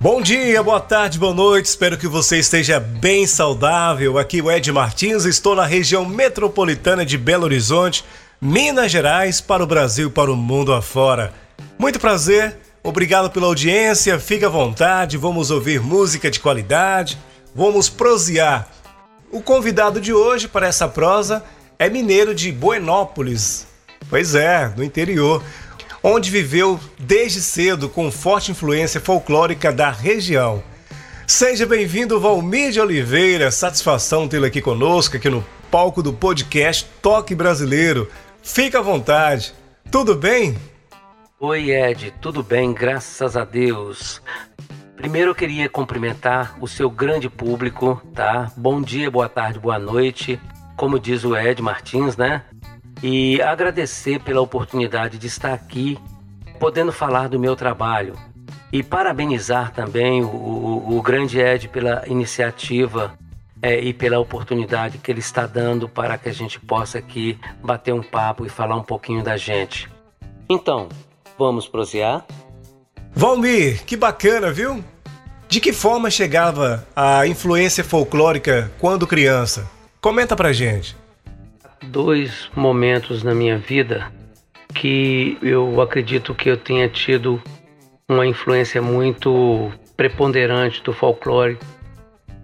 Bom dia, boa tarde, boa noite. Espero que você esteja bem saudável. Aqui o Ed Martins, estou na região metropolitana de Belo Horizonte, Minas Gerais, para o Brasil e para o mundo afora. Muito prazer, obrigado pela audiência. Fique à vontade, vamos ouvir música de qualidade, vamos prosear. O convidado de hoje para essa prosa é mineiro de Buenópolis. Pois é, no interior onde viveu desde cedo com forte influência folclórica da região. Seja bem-vindo, Valmir de Oliveira. Satisfação tê-lo aqui conosco, aqui no palco do podcast Toque Brasileiro. Fica à vontade. Tudo bem? Oi, Ed. Tudo bem, graças a Deus. Primeiro eu queria cumprimentar o seu grande público, tá? Bom dia, boa tarde, boa noite. Como diz o Ed Martins, né? E agradecer pela oportunidade de estar aqui podendo falar do meu trabalho e parabenizar também o, o, o grande Ed pela iniciativa é, e pela oportunidade que ele está dando para que a gente possa aqui bater um papo e falar um pouquinho da gente. Então, vamos prosear? Valmir, que bacana, viu? De que forma chegava a influência folclórica quando criança? Comenta pra gente dois momentos na minha vida que eu acredito que eu tenha tido uma influência muito preponderante do folclore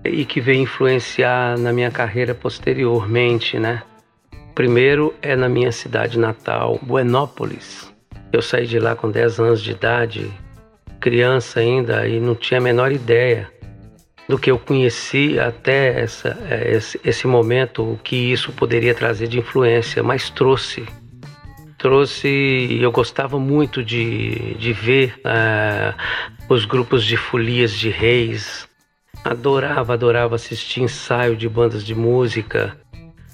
e que veio influenciar na minha carreira posteriormente, né? Primeiro é na minha cidade natal, Buenópolis. Eu saí de lá com 10 anos de idade, criança ainda, e não tinha a menor ideia do que eu conheci até essa, é, esse, esse momento, o que isso poderia trazer de influência, mas trouxe. Trouxe, eu gostava muito de, de ver uh, os grupos de folias de reis, adorava, adorava assistir ensaio de bandas de música.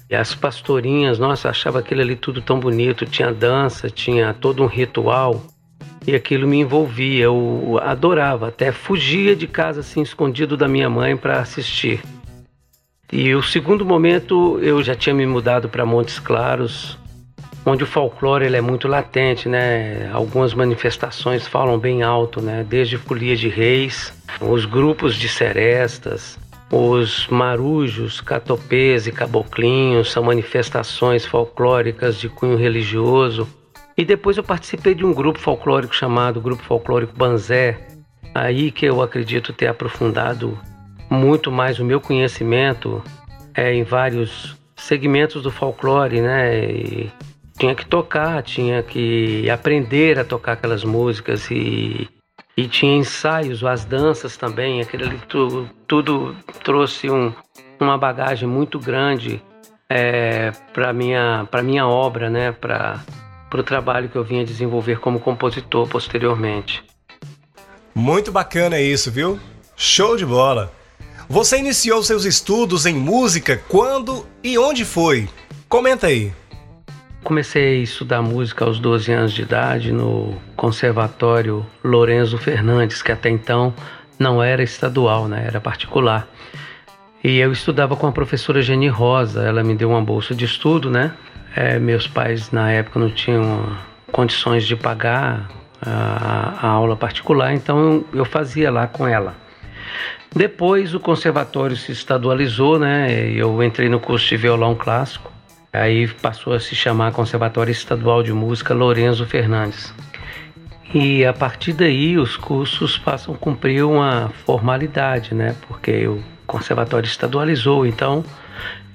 E as pastorinhas, nossa, achava aquilo ali tudo tão bonito, tinha dança, tinha todo um ritual e aquilo me envolvia. Eu adorava, até fugia de casa assim escondido da minha mãe para assistir. E o segundo momento eu já tinha me mudado para Montes Claros, onde o folclore ele é muito latente, né? Algumas manifestações falam bem alto, né? Desde folia de reis, os grupos de serestas, os marujos, catopês e caboclinhos são manifestações folclóricas de cunho religioso e depois eu participei de um grupo folclórico chamado Grupo Folclórico Banzé. Aí que eu acredito ter aprofundado muito mais o meu conhecimento é, em vários segmentos do folclore, né? E tinha que tocar, tinha que aprender a tocar aquelas músicas e, e tinha ensaios, as danças também. Aquilo ali tudo, tudo trouxe um, uma bagagem muito grande é, para minha para minha obra, né? Para para o trabalho que eu vinha desenvolver como compositor posteriormente. Muito bacana isso, viu? Show de bola! Você iniciou seus estudos em música quando e onde foi? Comenta aí. Comecei a estudar música aos 12 anos de idade no Conservatório Lorenzo Fernandes, que até então não era estadual, né? era particular. E eu estudava com a professora Jenny Rosa, ela me deu uma bolsa de estudo, né? É, meus pais na época não tinham condições de pagar a, a aula particular, então eu fazia lá com ela. Depois o conservatório se estadualizou, né? Eu entrei no curso de violão clássico. Aí passou a se chamar Conservatório Estadual de Música Lorenzo Fernandes. E a partir daí os cursos passam a cumprir uma formalidade, né? Porque o conservatório estadualizou, então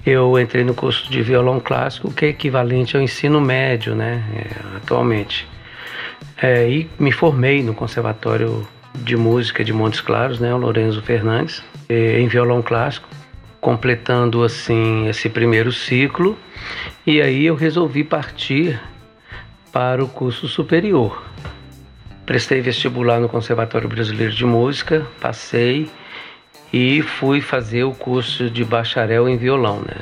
eu entrei no curso de violão clássico, que é equivalente ao ensino médio, né, é, atualmente. É, e me formei no Conservatório de Música de Montes Claros, né, o Lorenzo Fernandes, é, em violão clássico, completando assim esse primeiro ciclo. E aí eu resolvi partir para o curso superior. Prestei vestibular no Conservatório Brasileiro de Música, passei e fui fazer o curso de bacharel em violão, né?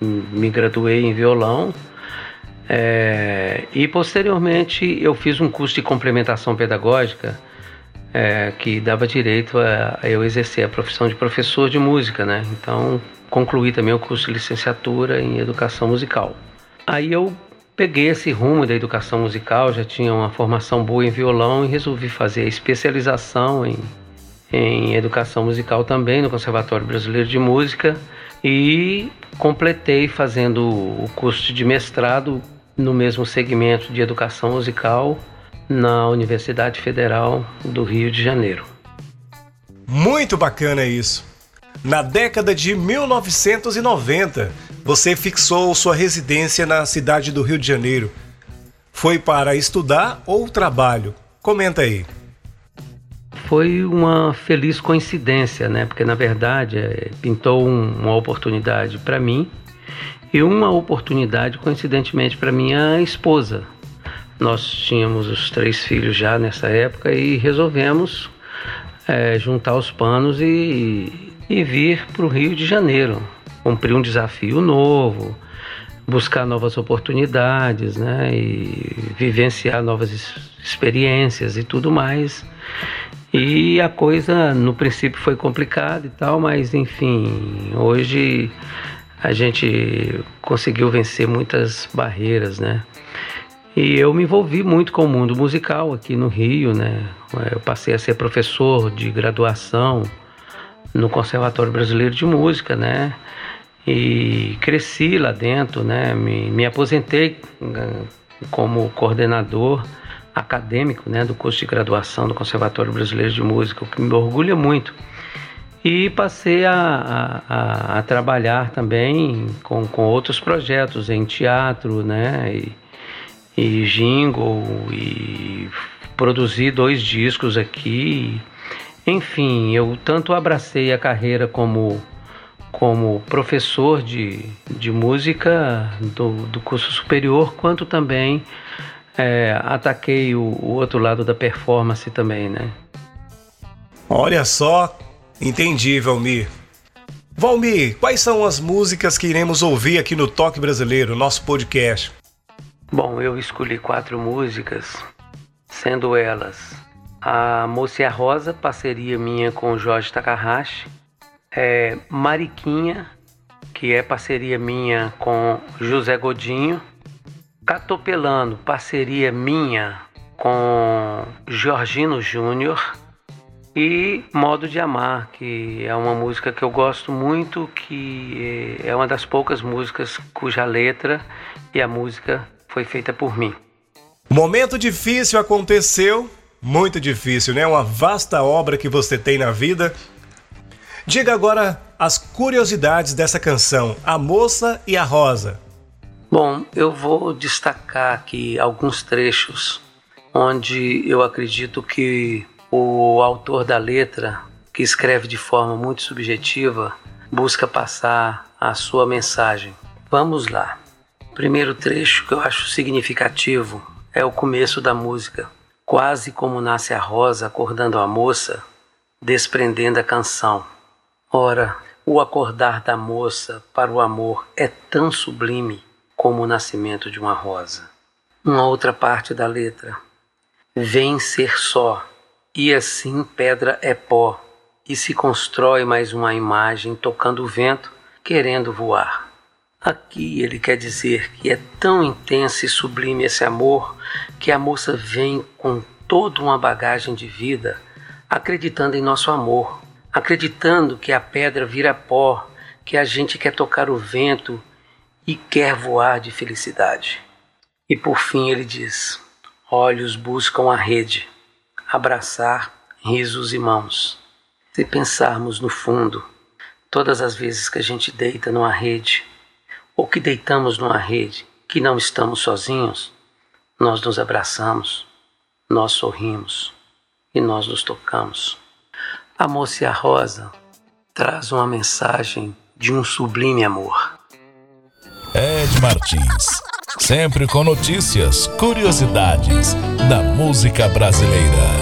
Me graduei em violão é, e posteriormente eu fiz um curso de complementação pedagógica é, que dava direito a, a, eu exercer a profissão de professor de música, né? Então concluí também o curso de licenciatura em educação musical. Aí eu peguei esse rumo da educação musical, já tinha uma formação boa em violão e resolvi fazer a especialização em, em educação musical também no Conservatório Brasileiro de Música e completei fazendo o curso de mestrado no mesmo segmento de educação musical na Universidade Federal do Rio de Janeiro. Muito bacana isso. Na década de 1990, você fixou sua residência na cidade do Rio de Janeiro. Foi para estudar ou trabalho? Comenta aí. Foi uma feliz coincidência, né? Porque na verdade é, pintou uma oportunidade para mim e uma oportunidade, coincidentemente, para minha esposa. Nós tínhamos os três filhos já nessa época e resolvemos é, juntar os panos e, e vir para o Rio de Janeiro, cumprir um desafio novo, buscar novas oportunidades, né, e vivenciar novas experiências e tudo mais. E a coisa no princípio foi complicada e tal, mas enfim, hoje a gente conseguiu vencer muitas barreiras, né? E eu me envolvi muito com o mundo musical aqui no Rio, né? Eu passei a ser professor de graduação no Conservatório Brasileiro de Música, né? E cresci lá dentro, né? Me, me aposentei né, como coordenador acadêmico, né, do curso de graduação do Conservatório Brasileiro de Música, o que me orgulha muito e passei a, a, a, trabalhar também com, com outros projetos em teatro, né? E, e jingle, e produzi dois discos aqui. Enfim, eu tanto abracei a carreira como, como professor de, de música do, do curso superior, quanto também é, ataquei o, o outro lado da performance também, né? Olha só Entendi, Valmir. Valmir, quais são as músicas que iremos ouvir aqui no Toque Brasileiro, nosso podcast? Bom, eu escolhi quatro músicas, sendo elas a Moça e a Rosa, parceria minha com Jorge Takahashi, é Mariquinha, que é parceria minha com José Godinho, Catopelando, parceria minha com Jorgino Júnior, e Modo de Amar, que é uma música que eu gosto muito, que é uma das poucas músicas cuja letra e a música foi feita por mim. Momento difícil aconteceu, muito difícil, né? Uma vasta obra que você tem na vida. Diga agora as curiosidades dessa canção, A Moça e a Rosa. Bom, eu vou destacar aqui alguns trechos onde eu acredito que o autor da letra, que escreve de forma muito subjetiva, busca passar a sua mensagem. Vamos lá. O primeiro trecho que eu acho significativo é o começo da música. Quase como nasce a rosa acordando a moça, desprendendo a canção. Ora, o acordar da moça para o amor é tão sublime como o nascimento de uma rosa. Uma outra parte da letra. Vem ser só, e assim pedra é pó, e se constrói mais uma imagem tocando o vento, querendo voar. Aqui ele quer dizer que é tão intenso e sublime esse amor que a moça vem com toda uma bagagem de vida, acreditando em nosso amor, acreditando que a pedra vira pó, que a gente quer tocar o vento e quer voar de felicidade. E por fim ele diz: Olhos buscam a rede abraçar risos e mãos. Se pensarmos no fundo, todas as vezes que a gente deita numa rede, ou que deitamos numa rede, que não estamos sozinhos, nós nos abraçamos, nós sorrimos e nós nos tocamos. A moça e a rosa traz uma mensagem de um sublime amor. Ed Martins sempre com notícias, curiosidades da música brasileira.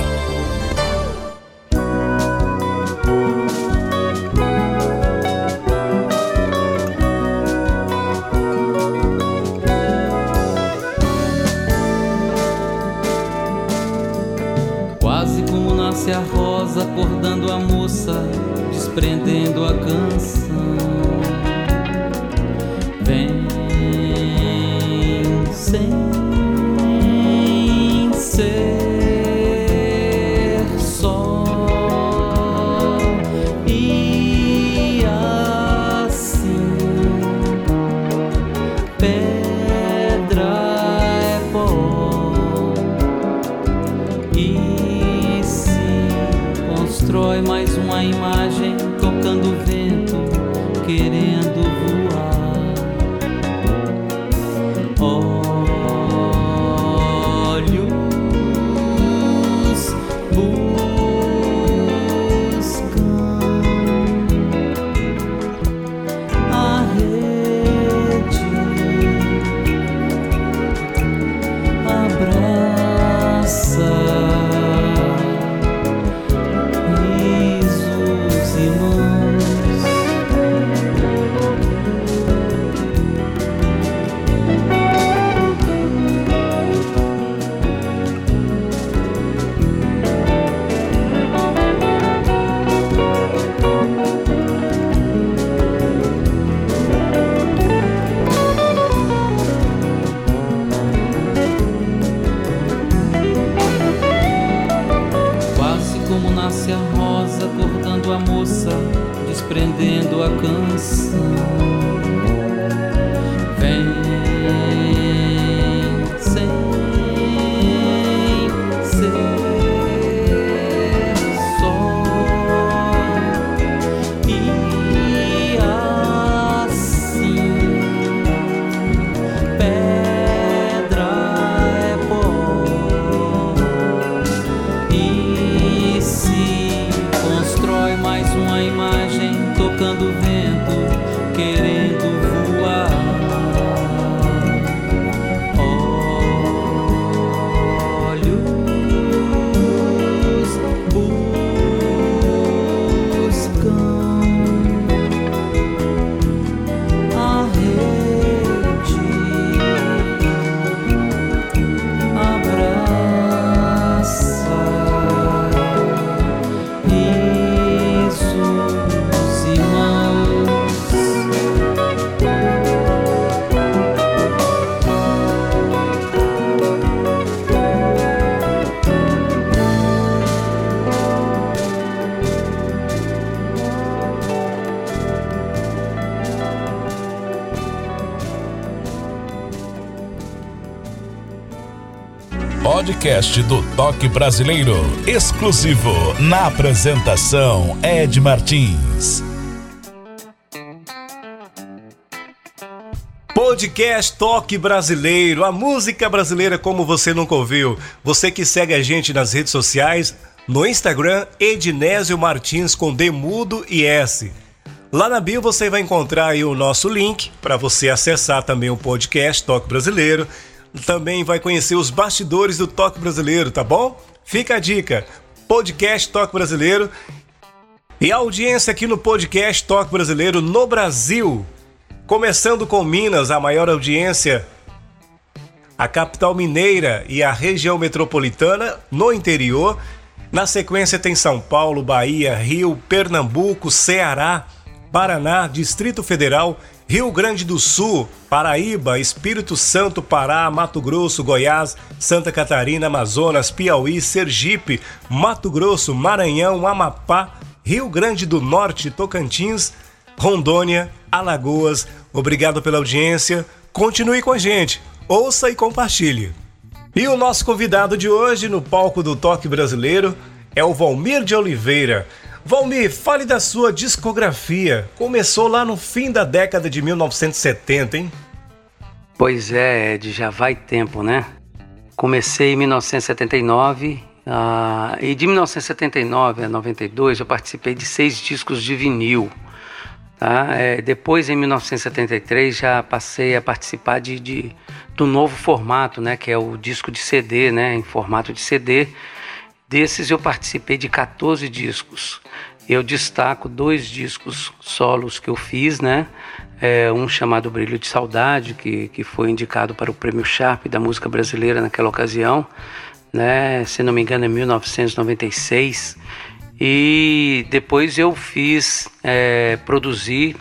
Podcast do Toque Brasileiro, exclusivo na apresentação Ed Martins. Podcast Toque Brasileiro, a música brasileira como você nunca ouviu. Você que segue a gente nas redes sociais, no Instagram, Ednésio Martins com D mudo e S. Lá na bio você vai encontrar o nosso link para você acessar também o podcast Toque Brasileiro também vai conhecer os bastidores do toque brasileiro, tá bom? Fica a dica: podcast Toque Brasileiro e audiência aqui no podcast Toque Brasileiro no Brasil. Começando com Minas, a maior audiência, a capital mineira e a região metropolitana no interior. Na sequência tem São Paulo, Bahia, Rio, Pernambuco, Ceará, Paraná, Distrito Federal Rio Grande do Sul, Paraíba, Espírito Santo, Pará, Mato Grosso, Goiás, Santa Catarina, Amazonas, Piauí, Sergipe, Mato Grosso, Maranhão, Amapá, Rio Grande do Norte, Tocantins, Rondônia, Alagoas. Obrigado pela audiência. Continue com a gente. Ouça e compartilhe. E o nosso convidado de hoje no palco do Toque Brasileiro é o Valmir de Oliveira. Valmir, fale da sua discografia. Começou lá no fim da década de 1970, hein? Pois é, Ed, já vai tempo, né? Comecei em 1979 uh, e de 1979 a 92 eu participei de seis discos de vinil. Tá? É, depois, em 1973, já passei a participar de, de, do novo formato, né? Que é o disco de CD, né? Em formato de CD Desses eu participei de 14 discos. Eu destaco dois discos solos que eu fiz, né? É, um chamado Brilho de Saudade, que, que foi indicado para o Prêmio Sharp da música brasileira naquela ocasião, né? Se não me engano, é 1996. E depois eu fiz, é, produzir,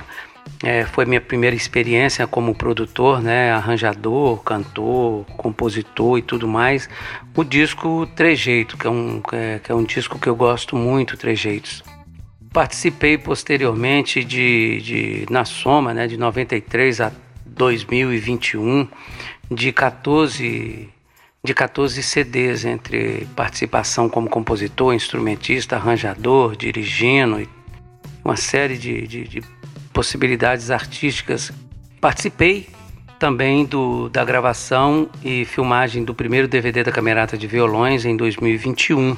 é, foi minha primeira experiência como produtor, né, arranjador, cantor, compositor e tudo mais, o disco Trejeito, que é um, é, que é um disco que eu gosto muito, Trejeitos. Participei posteriormente de, de na soma, né, de 93 a 2021, de 14 de 14 CDs entre participação como compositor, instrumentista, arranjador, dirigindo, uma série de, de, de possibilidades artísticas. Participei também do, da gravação e filmagem do primeiro DVD da Camerata de Violões em 2021.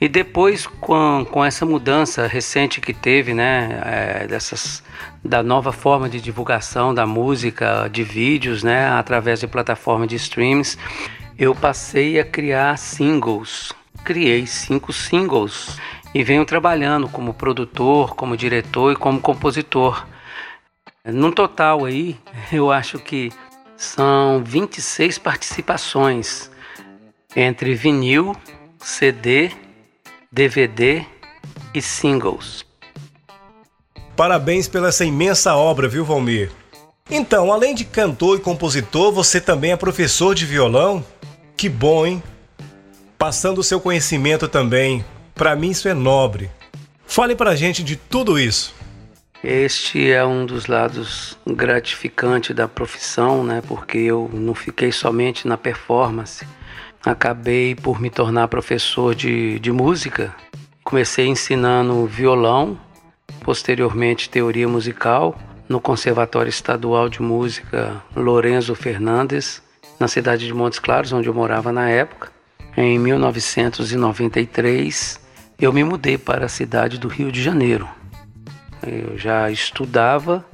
E depois, com, com essa mudança recente que teve, né, é, dessas, da nova forma de divulgação da música, de vídeos, né, através de plataforma de streams, eu passei a criar singles. Criei cinco singles e venho trabalhando como produtor, como diretor e como compositor. No total aí, eu acho que são 26 participações entre vinil, CD, DVD e singles. Parabéns pela essa imensa obra, viu, Valmir? Então, além de cantor e compositor, você também é professor de violão? Que bom, hein? Passando o seu conhecimento também. Para mim isso é nobre. Fale pra gente de tudo isso. Este é um dos lados gratificantes da profissão, né? Porque eu não fiquei somente na performance. Acabei por me tornar professor de, de música. Comecei ensinando violão, posteriormente teoria musical, no Conservatório Estadual de Música Lorenzo Fernandes, na cidade de Montes Claros, onde eu morava na época. Em 1993, eu me mudei para a cidade do Rio de Janeiro. Eu já estudava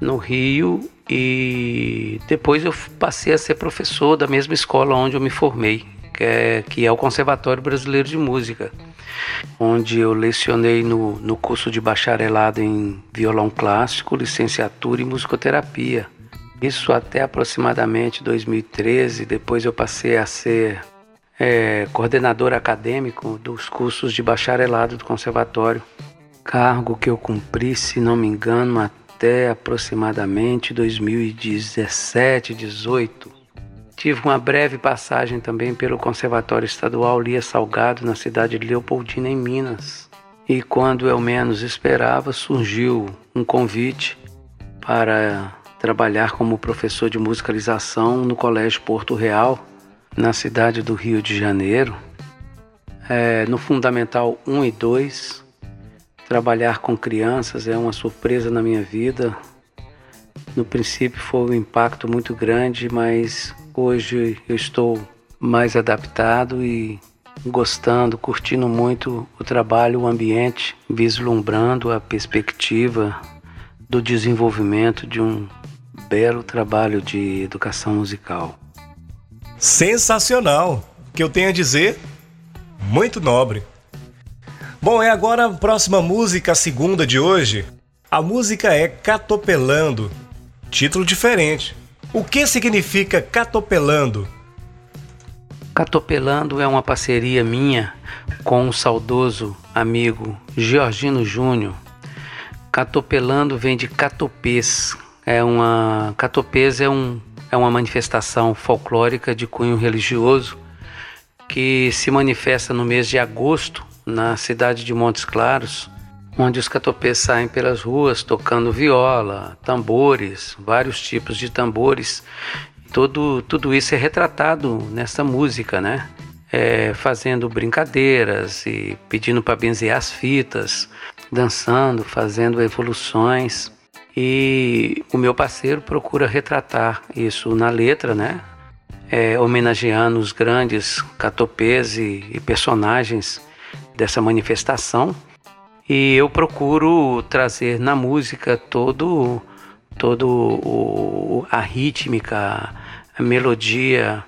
no Rio e depois eu passei a ser professor da mesma escola onde eu me formei, que é, que é o Conservatório Brasileiro de Música, onde eu lecionei no, no curso de bacharelado em violão clássico, licenciatura e musicoterapia. Isso até aproximadamente 2013. Depois eu passei a ser é, coordenador acadêmico dos cursos de bacharelado do conservatório. Cargo que eu cumpri, se não me engano, até aproximadamente 2017, 18. Tive uma breve passagem também pelo Conservatório Estadual Lia Salgado, na cidade de Leopoldina, em Minas. E quando eu menos esperava, surgiu um convite para trabalhar como professor de musicalização no Colégio Porto Real, na cidade do Rio de Janeiro. É, no Fundamental 1 e 2, trabalhar com crianças é uma surpresa na minha vida. No princípio foi um impacto muito grande, mas hoje eu estou mais adaptado e gostando, curtindo muito o trabalho, o ambiente, vislumbrando a perspectiva do desenvolvimento de um belo trabalho de educação musical. Sensacional! O que eu tenho a dizer? Muito nobre. Bom, é agora a próxima música, a segunda de hoje. A música é Catopelando. Título diferente. O que significa Catopelando? Catopelando é uma parceria minha com o saudoso amigo Georgino Júnior. Catopelando vem de catopês, é uma catopesa é, um, é uma manifestação folclórica de cunho religioso que se manifesta no mês de agosto na cidade de Montes Claros, onde os catopês saem pelas ruas tocando viola, tambores, vários tipos de tambores. Tudo, tudo isso é retratado nessa música, né? É, fazendo brincadeiras e pedindo para benzer as fitas, dançando, fazendo evoluções. E o meu parceiro procura retratar isso na letra, né? É, homenageando os grandes catopês e, e personagens dessa manifestação. E eu procuro trazer na música todo, todo o, a rítmica, a melodia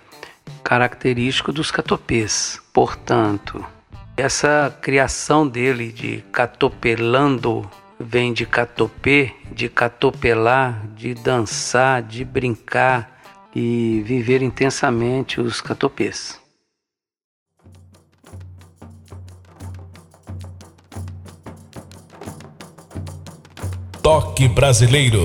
característico dos catopês. Portanto, essa criação dele de catopelando vem de catopê, de catopelar, de dançar, de brincar e viver intensamente os catopês. Toque Brasileiro.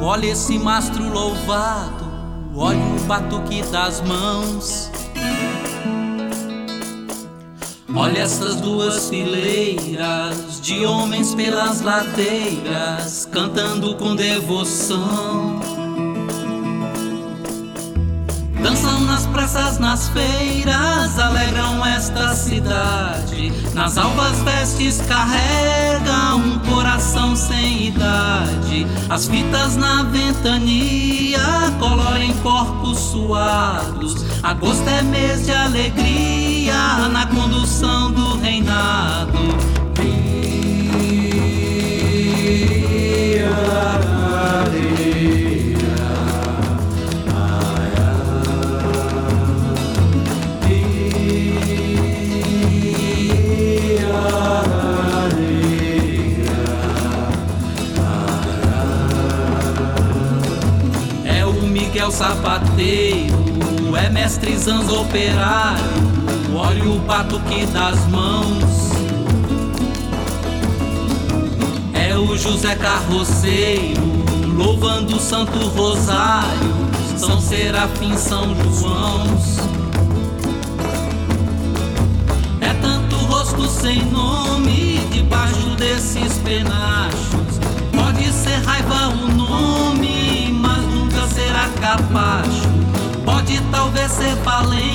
Olha esse mastro louvado, olha o batuque das mãos. Olha essas duas fileiras de homens pelas ladeiras, cantando com devoção. Nas feiras, alegram esta cidade. Nas alvas vestes carrega um coração sem idade. As fitas na ventania colorem corpos suados. Agosto é mês de alegria na condução do reinado. O sapateiro, é mestre zanzo operário, olha o batuque das mãos. É o José Carroceiro, louvando o Santo Rosário, São Serafim, São João. É tanto rosto sem nome debaixo desses penachos, pode ser raiva o nome capaz. Pode talvez ser valente,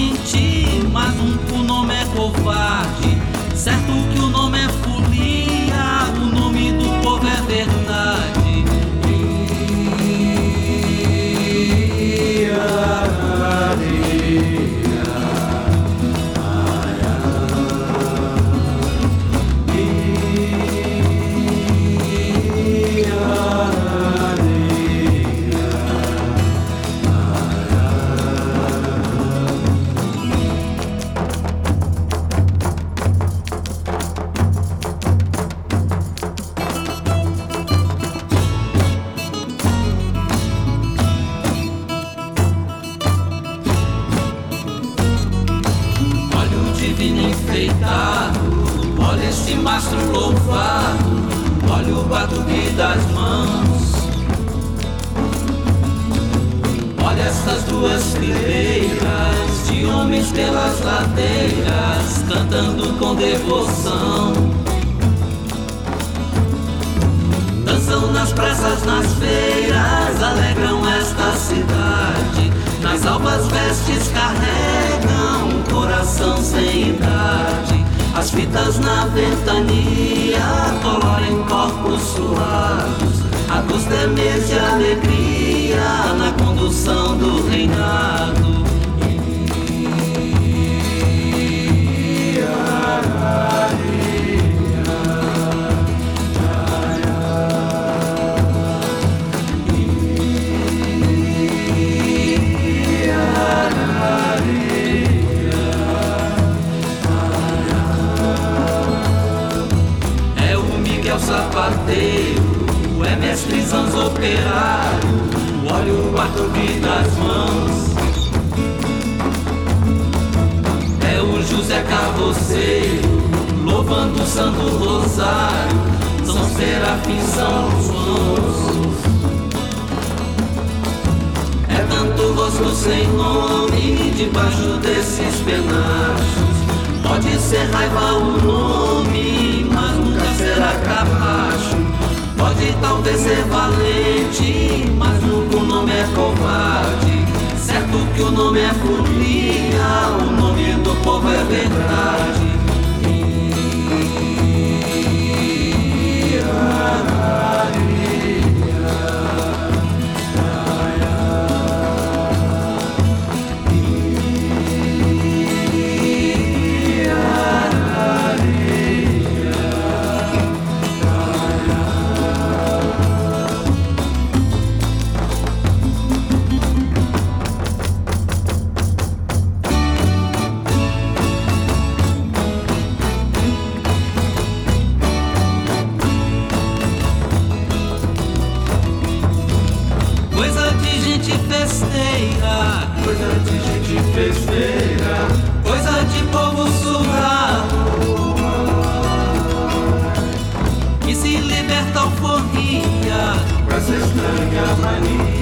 amani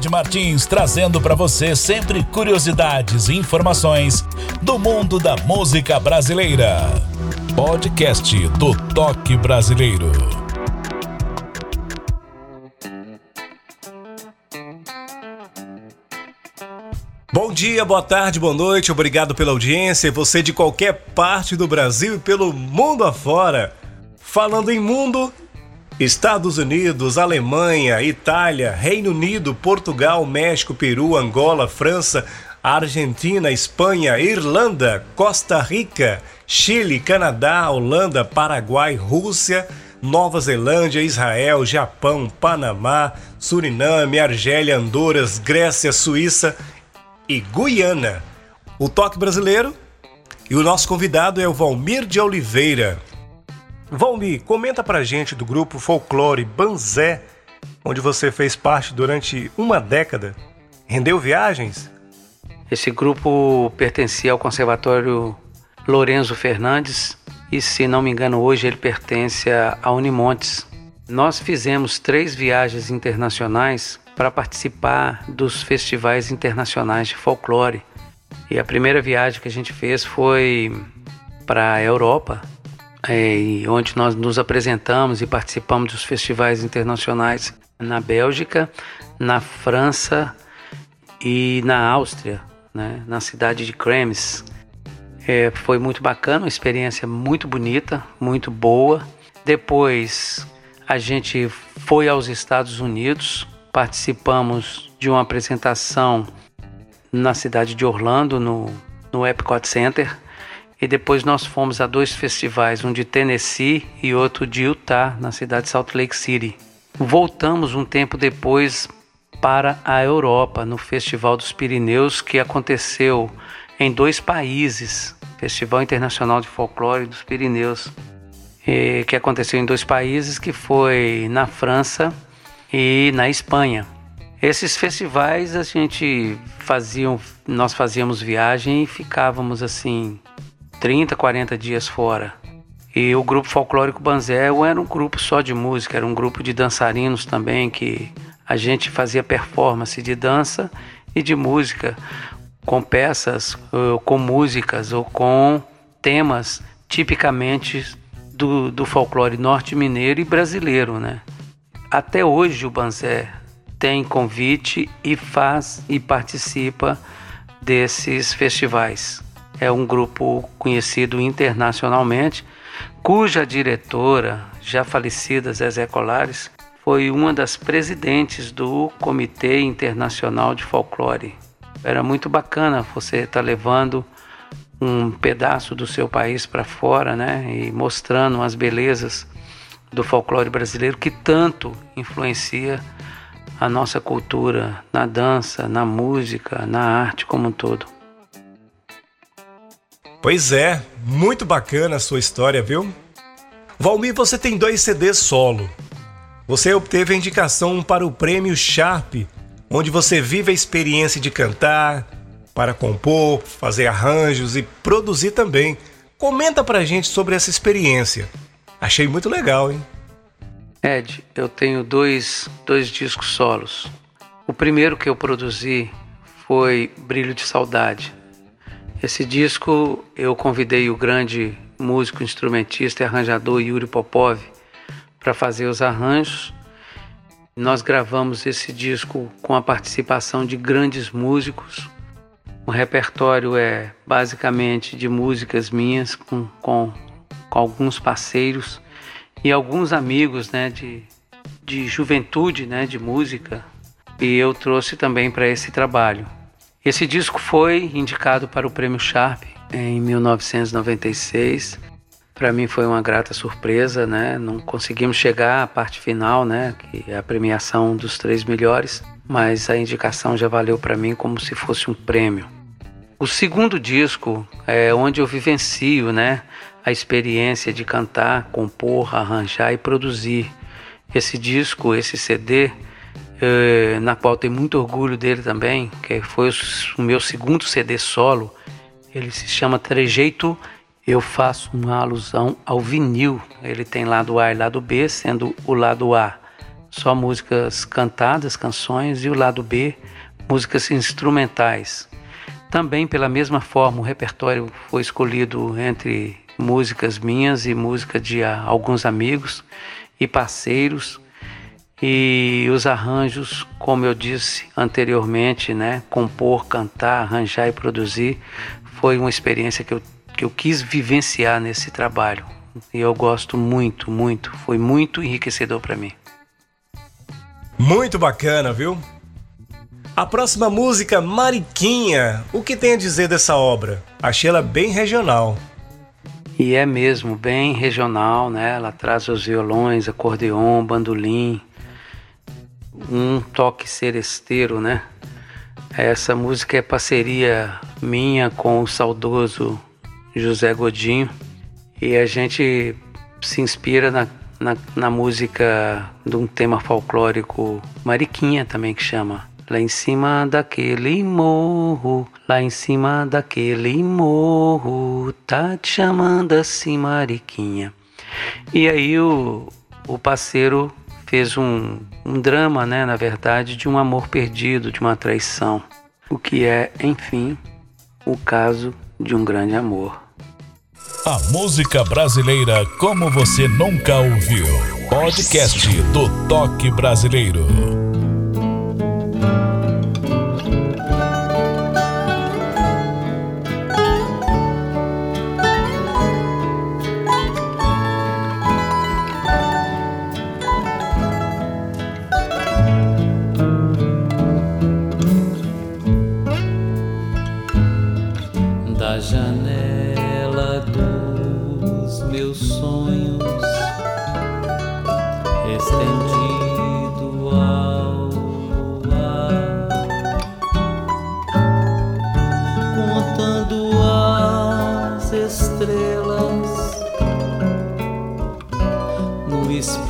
Ed Martins trazendo para você sempre curiosidades e informações do mundo da música brasileira. Podcast do Toque Brasileiro. Bom dia, boa tarde, boa noite, obrigado pela audiência. Você de qualquer parte do Brasil e pelo mundo afora. Falando em mundo, Estados Unidos, Alemanha, Itália, Reino Unido, Portugal, México, Peru, Angola, França, Argentina, Espanha, Irlanda, Costa Rica, Chile, Canadá, Holanda, Paraguai, Rússia, Nova Zelândia, Israel, Japão, Panamá, Suriname, Argélia, Andoras, Grécia, Suíça e Guiana. O toque brasileiro e o nosso convidado é o Valmir de Oliveira. Valmir, comenta pra gente do grupo Folclore Banzé, onde você fez parte durante uma década. Rendeu viagens? Esse grupo pertencia ao Conservatório Lorenzo Fernandes e, se não me engano, hoje ele pertence à Unimontes. Nós fizemos três viagens internacionais para participar dos festivais internacionais de folclore. E a primeira viagem que a gente fez foi para a Europa, é, onde nós nos apresentamos e participamos dos festivais internacionais na Bélgica, na França e na Áustria, né, na cidade de Krems. É, foi muito bacana, uma experiência muito bonita, muito boa. Depois a gente foi aos Estados Unidos, participamos de uma apresentação na cidade de Orlando, no, no Epcot Center. E depois nós fomos a dois festivais, um de Tennessee e outro de Utah, na cidade de Salt Lake City. Voltamos um tempo depois para a Europa, no Festival dos Pirineus, que aconteceu em dois países, Festival Internacional de Folclore dos Pirineus, que aconteceu em dois países, que foi na França e na Espanha. Esses festivais a gente faziam, nós fazíamos viagem e ficávamos assim 30, 40 dias fora. E o grupo folclórico Banzé era um grupo só de música, era um grupo de dançarinos também que a gente fazia performance de dança e de música com peças, com músicas ou com temas tipicamente do, do folclore norte-mineiro e brasileiro, né? Até hoje o Banzé tem convite e faz e participa desses festivais. É um grupo conhecido internacionalmente, cuja diretora, já falecida Zezé Colares, foi uma das presidentes do Comitê Internacional de Folclore. Era muito bacana você estar tá levando um pedaço do seu país para fora, né, e mostrando as belezas do folclore brasileiro que tanto influencia a nossa cultura na dança, na música, na arte como um todo. Pois é, muito bacana a sua história, viu? Valmir, você tem dois CDs solo. Você obteve a indicação para o prêmio Sharp, onde você vive a experiência de cantar, para compor, fazer arranjos e produzir também. Comenta pra gente sobre essa experiência. Achei muito legal, hein? Ed, eu tenho dois, dois discos solos. O primeiro que eu produzi foi Brilho de Saudade. Esse disco eu convidei o grande músico, instrumentista e arranjador Yuri Popov para fazer os arranjos. Nós gravamos esse disco com a participação de grandes músicos. O repertório é basicamente de músicas minhas com, com, com alguns parceiros e alguns amigos né, de, de juventude né, de música. E eu trouxe também para esse trabalho. Esse disco foi indicado para o Prêmio Sharp em 1996 para mim foi uma grata surpresa, né? Não conseguimos chegar à parte final, né? Que é a premiação dos três melhores, mas a indicação já valeu para mim como se fosse um prêmio. O segundo disco é onde eu vivencio, né? A experiência de cantar, compor, arranjar e produzir. Esse disco, esse CD, na qual tenho muito orgulho dele também, que foi o meu segundo CD solo. Ele se chama Trejeito eu faço uma alusão ao vinil. Ele tem lado A e lado B, sendo o lado A só músicas cantadas, canções, e o lado B, músicas instrumentais. Também, pela mesma forma, o repertório foi escolhido entre músicas minhas e música de alguns amigos e parceiros. E os arranjos, como eu disse anteriormente, né, compor, cantar, arranjar e produzir, foi uma experiência que eu que eu quis vivenciar nesse trabalho. E eu gosto muito, muito. Foi muito enriquecedor para mim. Muito bacana, viu? A próxima música, Mariquinha. O que tem a dizer dessa obra? Achei ela bem regional. E é mesmo, bem regional, né? Ela traz os violões, acordeon, bandolim, um toque seresteiro, né? Essa música é parceria minha com o saudoso José Godinho, e a gente se inspira na, na, na música de um tema folclórico Mariquinha também que chama Lá em cima daquele morro, lá em cima daquele morro, tá te chamando assim, Mariquinha. E aí o, o parceiro fez um, um drama, né, na verdade, de um amor perdido, de uma traição. O que é, enfim, o caso de um grande amor. A música brasileira como você nunca ouviu. Podcast do Toque Brasileiro.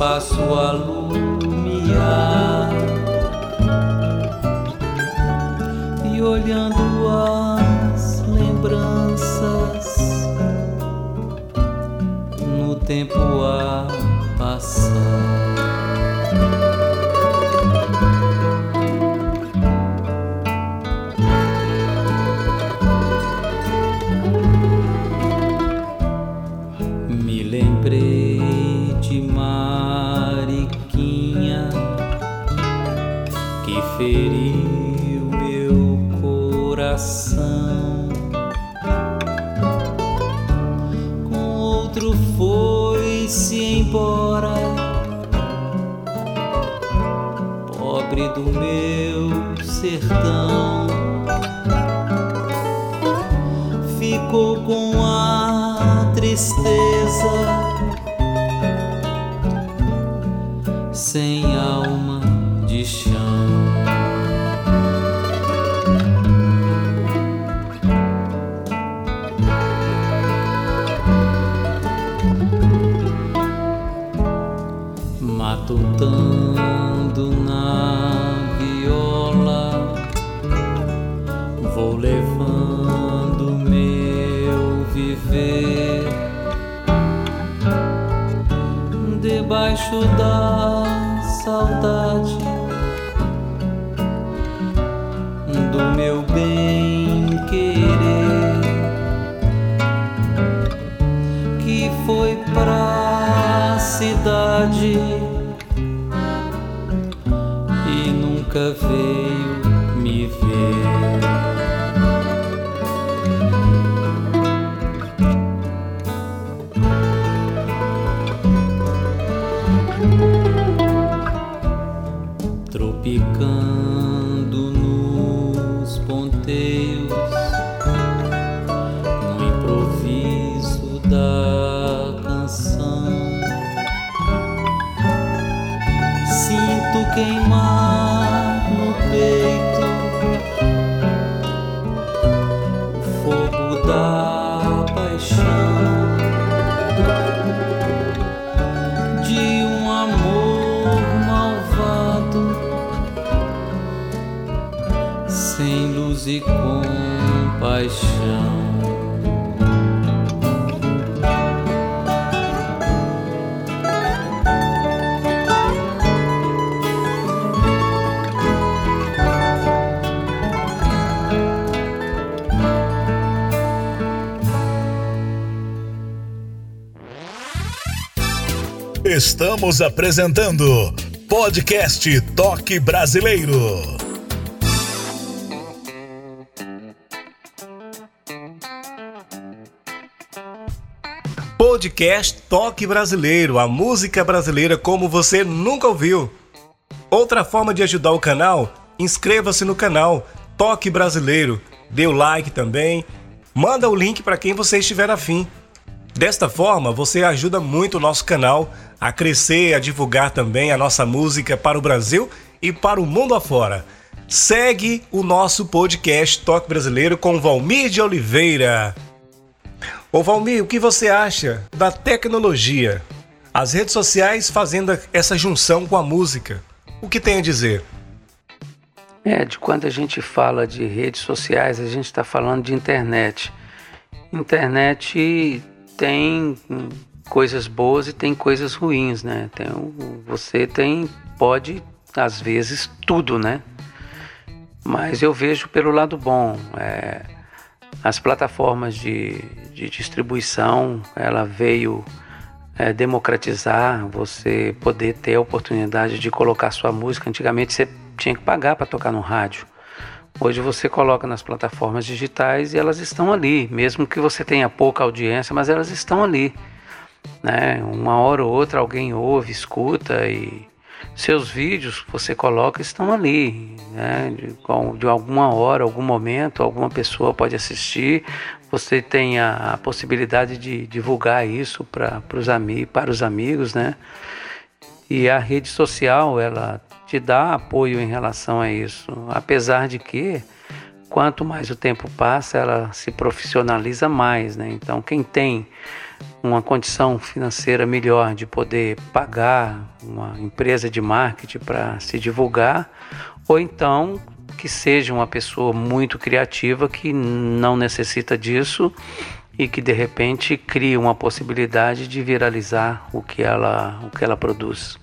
paso a luz. tristeza. De um amor malvado sem luz e compaixão. Estamos apresentando Podcast Toque Brasileiro. Podcast Toque Brasileiro, a música brasileira como você nunca ouviu. Outra forma de ajudar o canal, inscreva-se no canal Toque Brasileiro, dê o like também, manda o link para quem você estiver afim. Desta forma, você ajuda muito o nosso canal a crescer, a divulgar também a nossa música para o Brasil e para o mundo afora. Segue o nosso podcast Toque Brasileiro com Valmir de Oliveira. Ô Valmir, o que você acha da tecnologia? As redes sociais fazendo essa junção com a música. O que tem a dizer? É, de quando a gente fala de redes sociais, a gente está falando de internet. Internet tem coisas boas e tem coisas ruins, né? Tem, o- você tem, pode, às vezes, tudo, né? Mas eu vejo pelo lado bom. é, as plataformas de, de distribuição, ela veio é, democratizar, você poder ter a oportunidade de colocar sua música. Antigamente você tinha que pagar para tocar no rádio. Hoje você coloca nas plataformas digitais e elas estão ali, mesmo que você tenha pouca audiência, mas elas estão ali. Né? Uma hora ou outra alguém ouve, escuta e seus vídeos que você coloca estão ali. Né? De, de alguma hora, algum momento, alguma pessoa pode assistir. Você tem a, a possibilidade de divulgar isso para os ami para os amigos, né? E a rede social, ela te dá apoio em relação a isso. Apesar de que, quanto mais o tempo passa, ela se profissionaliza mais, né? Então, quem tem uma condição financeira melhor de poder pagar uma empresa de marketing para se divulgar, ou então que seja uma pessoa muito criativa que não necessita disso e que de repente cria uma possibilidade de viralizar o que ela, o que ela produz.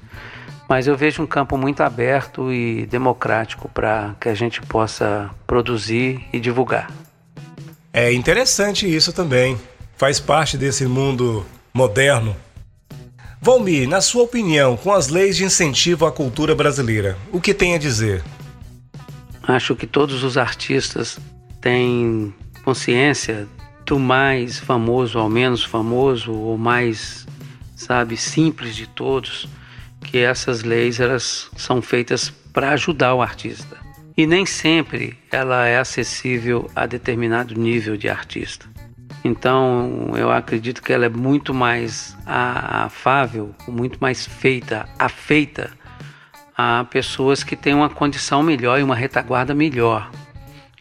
Mas eu vejo um campo muito aberto e democrático para que a gente possa produzir e divulgar. É interessante isso também. Faz parte desse mundo moderno. Valmir, na sua opinião, com as leis de incentivo à cultura brasileira, o que tem a dizer? Acho que todos os artistas têm consciência do mais famoso ao menos famoso, ou mais, sabe, simples de todos, que essas leis elas são feitas para ajudar o artista. E nem sempre ela é acessível a determinado nível de artista. Então, eu acredito que ela é muito mais afável, muito mais feita, afeita a pessoas que têm uma condição melhor e uma retaguarda melhor.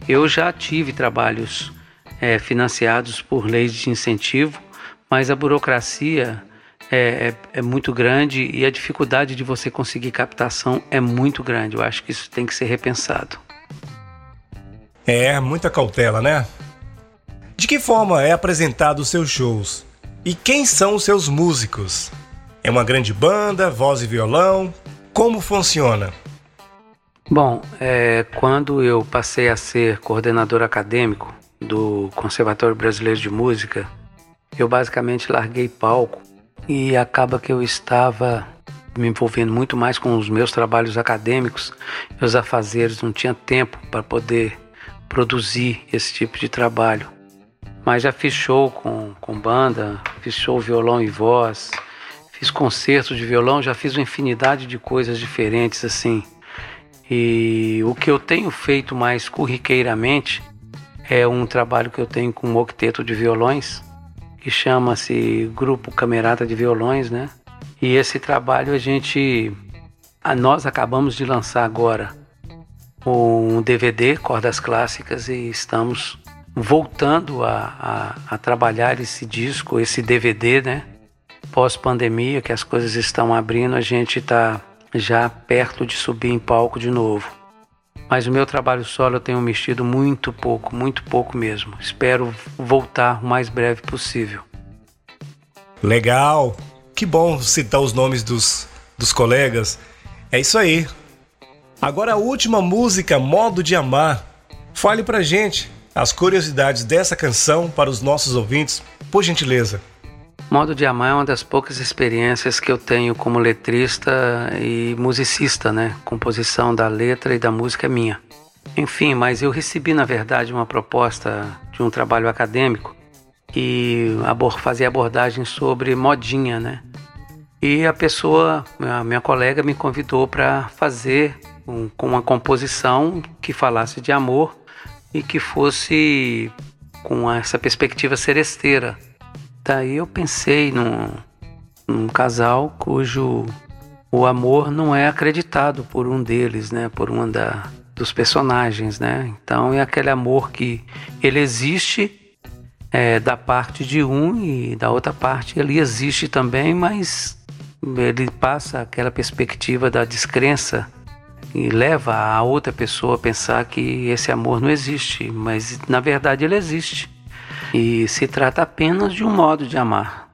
Eu já tive trabalhos eh, financiados por leis de incentivo, mas a burocracia é, é, é muito grande e a dificuldade de você conseguir captação é muito grande. Eu acho que isso tem que ser repensado. É, muita cautela, né? De que forma é apresentado os seus shows? E quem são os seus músicos? É uma grande banda, voz e violão? Como funciona? Bom, é, quando eu passei a ser coordenador acadêmico do Conservatório Brasileiro de Música, eu basicamente larguei palco e acaba que eu estava me envolvendo muito mais com os meus trabalhos acadêmicos, meus afazeres, não tinha tempo para poder produzir esse tipo de trabalho. Mas já fiz show com, com banda, fiz show violão e voz, fiz concerto de violão, já fiz uma infinidade de coisas diferentes assim. E o que eu tenho feito mais corriqueiramente é um trabalho que eu tenho com um octeto de violões, que chama-se Grupo Camerata de Violões, né? E esse trabalho a gente, a nós acabamos de lançar agora um DVD Cordas Clássicas e estamos voltando a, a, a trabalhar esse disco, esse DVD, né? Pós-pandemia, que as coisas estão abrindo, a gente está já perto de subir em palco de novo. Mas o meu trabalho solo eu tenho mexido muito pouco, muito pouco mesmo. Espero voltar o mais breve possível. Legal! Que bom citar os nomes dos, dos colegas. É isso aí. Agora a última música, Modo de Amar. Fale pra gente as curiosidades dessa canção para os nossos ouvintes, por gentileza. Modo de Amar é uma das poucas experiências que eu tenho como letrista e musicista, né? Composição da letra e da música é minha. Enfim, mas eu recebi na verdade uma proposta de um trabalho acadêmico que fazia abordagem sobre modinha, né? E a pessoa, a minha colega, me convidou para fazer um, com uma composição que falasse de amor e que fosse com essa perspectiva seresteira Daí eu pensei num, num casal cujo o amor não é acreditado por um deles, né? Por um da, dos personagens, né? Então é aquele amor que ele existe é, da parte de um e da outra parte ele existe também, mas ele passa aquela perspectiva da descrença e leva a outra pessoa a pensar que esse amor não existe, mas na verdade ele existe e se trata apenas de um modo de amar.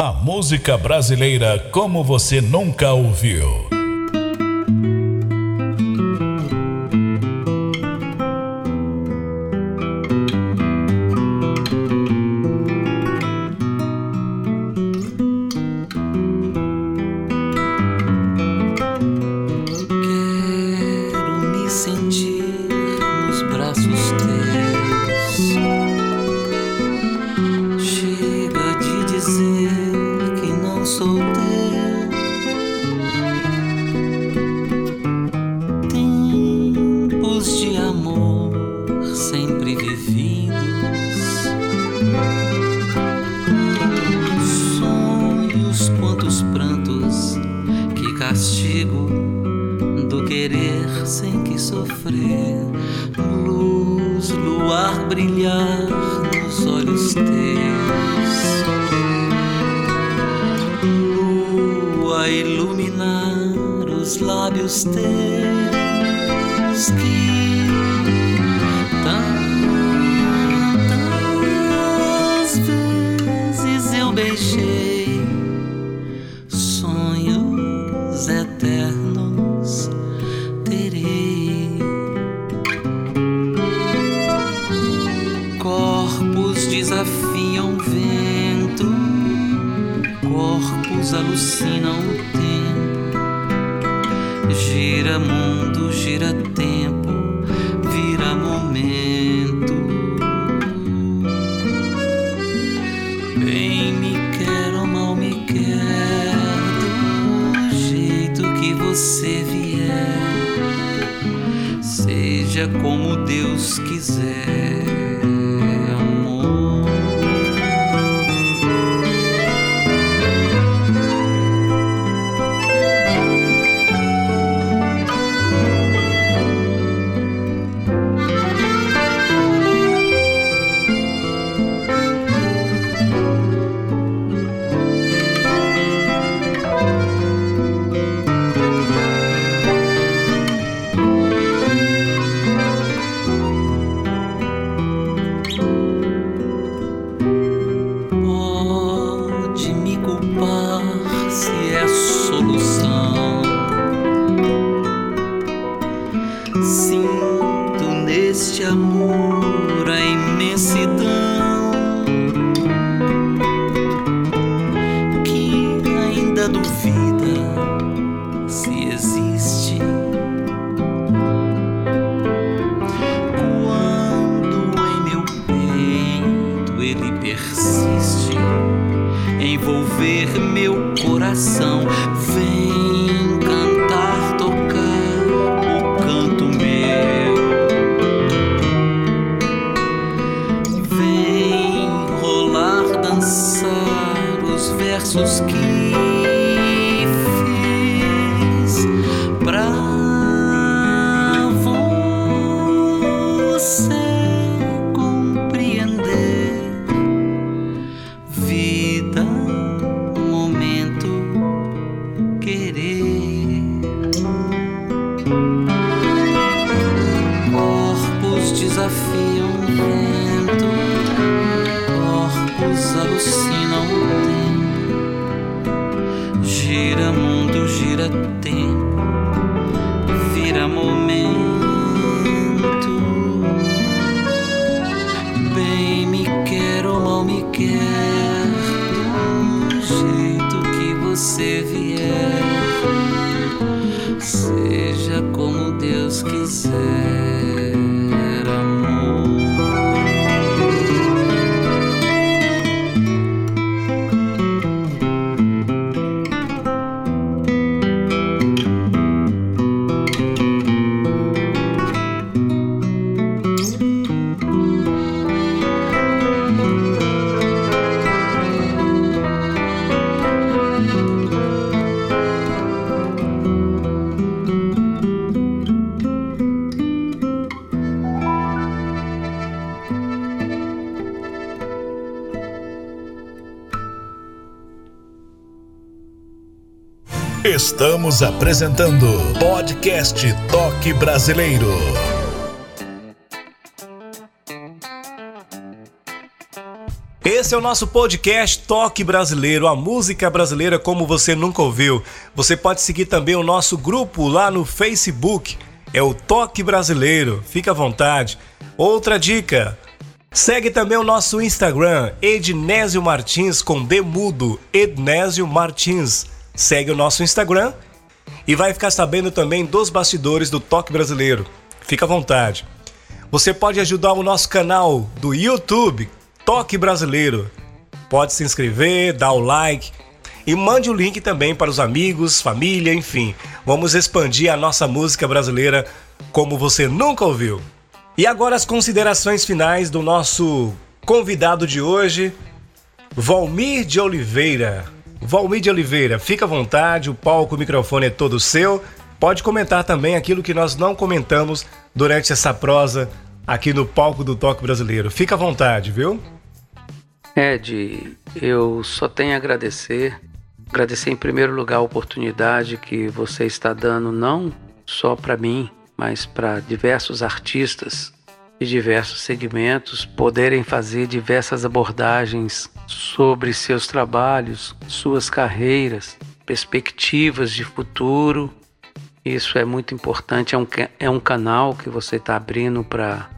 A música brasileira como você nunca ouviu. Que Estamos apresentando Podcast Toque Brasileiro. Esse é o nosso podcast Toque Brasileiro, a música brasileira como você nunca ouviu. Você pode seguir também o nosso grupo lá no Facebook, é o Toque Brasileiro, fica à vontade. Outra dica, segue também o nosso Instagram, Ednésio Martins com D mudo, Ednésio Martins. Segue o nosso Instagram e vai ficar sabendo também dos bastidores do Toque Brasileiro. Fica à vontade. Você pode ajudar o nosso canal do YouTube, Toque Brasileiro. Pode se inscrever, dar o like e mande o link também para os amigos, família, enfim. Vamos expandir a nossa música brasileira como você nunca ouviu. E agora as considerações finais do nosso convidado de hoje, Valmir de Oliveira. Valmir de Oliveira, fica à vontade, o palco, o microfone é todo seu. Pode comentar também aquilo que nós não comentamos durante essa prosa aqui no palco do Toque Brasileiro. Fica à vontade, viu? Ed, eu só tenho a agradecer. Agradecer em primeiro lugar a oportunidade que você está dando, não só para mim, mas para diversos artistas diversos segmentos poderem fazer diversas abordagens sobre seus trabalhos, suas carreiras, perspectivas de futuro. Isso é muito importante. É um, é um canal que você está abrindo para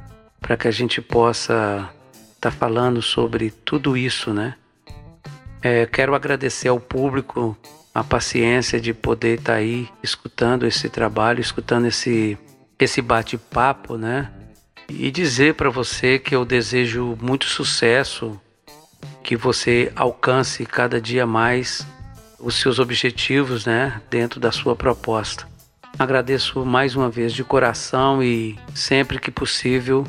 que a gente possa estar tá falando sobre tudo isso, né? É, quero agradecer ao público a paciência de poder estar tá aí escutando esse trabalho, escutando esse, esse bate-papo, né? E dizer para você que eu desejo muito sucesso, que você alcance cada dia mais os seus objetivos, né, dentro da sua proposta. Agradeço mais uma vez de coração e sempre que possível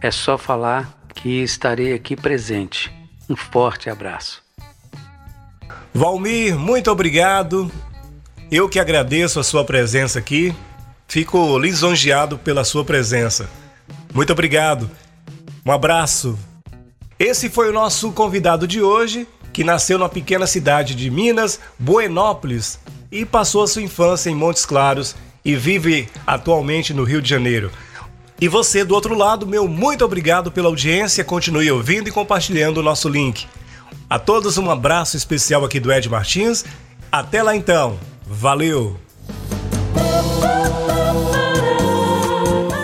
é só falar que estarei aqui presente. Um forte abraço. Valmir, muito obrigado. Eu que agradeço a sua presença aqui. Fico lisonjeado pela sua presença. Muito obrigado. Um abraço. Esse foi o nosso convidado de hoje, que nasceu na pequena cidade de Minas, Buenópolis, e passou a sua infância em Montes Claros e vive atualmente no Rio de Janeiro. E você do outro lado, meu muito obrigado pela audiência. Continue ouvindo e compartilhando o nosso link. A todos um abraço especial aqui do Ed Martins. Até lá então. Valeu!